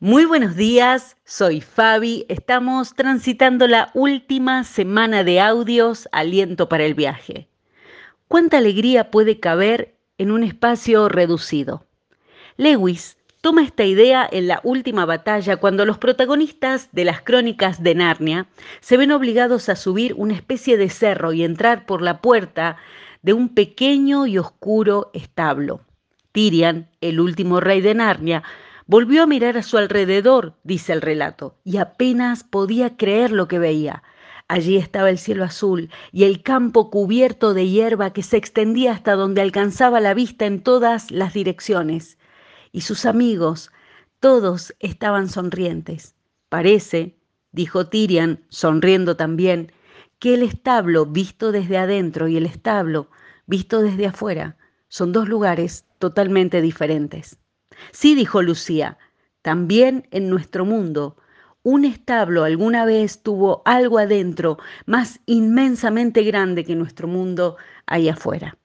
Muy buenos días, soy Fabi. Estamos transitando la última semana de audios Aliento para el viaje. ¿Cuánta alegría puede caber en un espacio reducido? Lewis toma esta idea en la última batalla cuando los protagonistas de las crónicas de Narnia se ven obligados a subir una especie de cerro y entrar por la puerta de un pequeño y oscuro establo. Tyrion, el último rey de Narnia, Volvió a mirar a su alrededor, dice el relato, y apenas podía creer lo que veía. Allí estaba el cielo azul y el campo cubierto de hierba que se extendía hasta donde alcanzaba la vista en todas las direcciones. Y sus amigos, todos estaban sonrientes. Parece, dijo Tirian, sonriendo también, que el establo visto desde adentro y el establo visto desde afuera son dos lugares totalmente diferentes. Sí, dijo Lucía, también en nuestro mundo, un establo alguna vez tuvo algo adentro más inmensamente grande que nuestro mundo ahí afuera.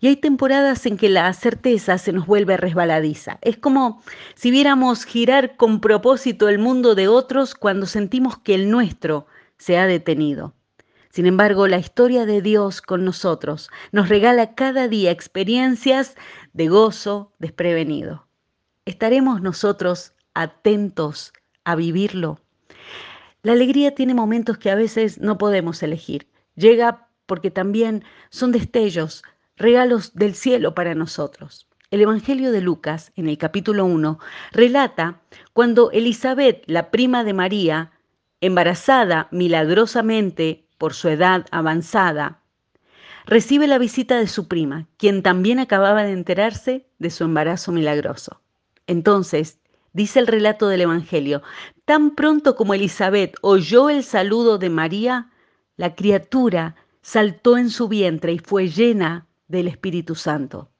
Y hay temporadas en que la certeza se nos vuelve resbaladiza. Es como si viéramos girar con propósito el mundo de otros cuando sentimos que el nuestro se ha detenido. Sin embargo, la historia de Dios con nosotros nos regala cada día experiencias de gozo desprevenido. ¿Estaremos nosotros atentos a vivirlo? La alegría tiene momentos que a veces no podemos elegir. Llega porque también son destellos, regalos del cielo para nosotros. El Evangelio de Lucas, en el capítulo 1, relata cuando Elizabeth, la prima de María, embarazada milagrosamente por su edad avanzada, recibe la visita de su prima, quien también acababa de enterarse de su embarazo milagroso. Entonces, dice el relato del Evangelio, tan pronto como Elizabeth oyó el saludo de María, la criatura saltó en su vientre y fue llena del Espíritu Santo.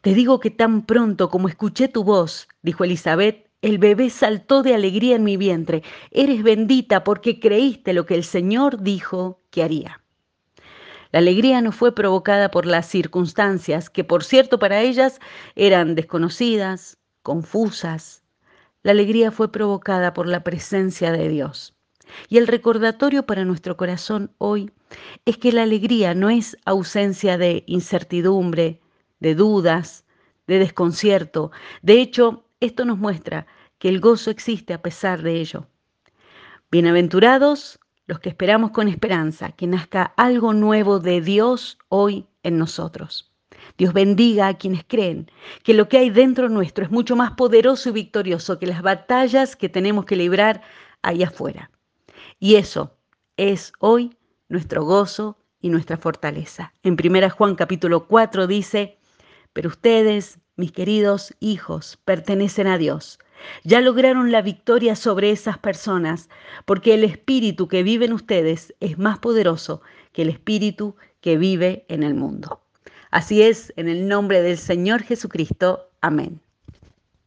Te digo que tan pronto como escuché tu voz, dijo Elizabeth, el bebé saltó de alegría en mi vientre. Eres bendita porque creíste lo que el Señor dijo que haría. La alegría no fue provocada por las circunstancias, que por cierto para ellas eran desconocidas, confusas. La alegría fue provocada por la presencia de Dios. Y el recordatorio para nuestro corazón hoy es que la alegría no es ausencia de incertidumbre, de dudas, de desconcierto. De hecho, esto nos muestra que el gozo existe a pesar de ello. Bienaventurados los que esperamos con esperanza que nazca algo nuevo de Dios hoy en nosotros. Dios bendiga a quienes creen que lo que hay dentro nuestro es mucho más poderoso y victorioso que las batallas que tenemos que librar ahí afuera. Y eso es hoy nuestro gozo y nuestra fortaleza. En 1 Juan capítulo 4 dice, pero ustedes, mis queridos hijos, pertenecen a Dios. Ya lograron la victoria sobre esas personas, porque el espíritu que vive en ustedes es más poderoso que el espíritu que vive en el mundo. Así es, en el nombre del Señor Jesucristo. Amén.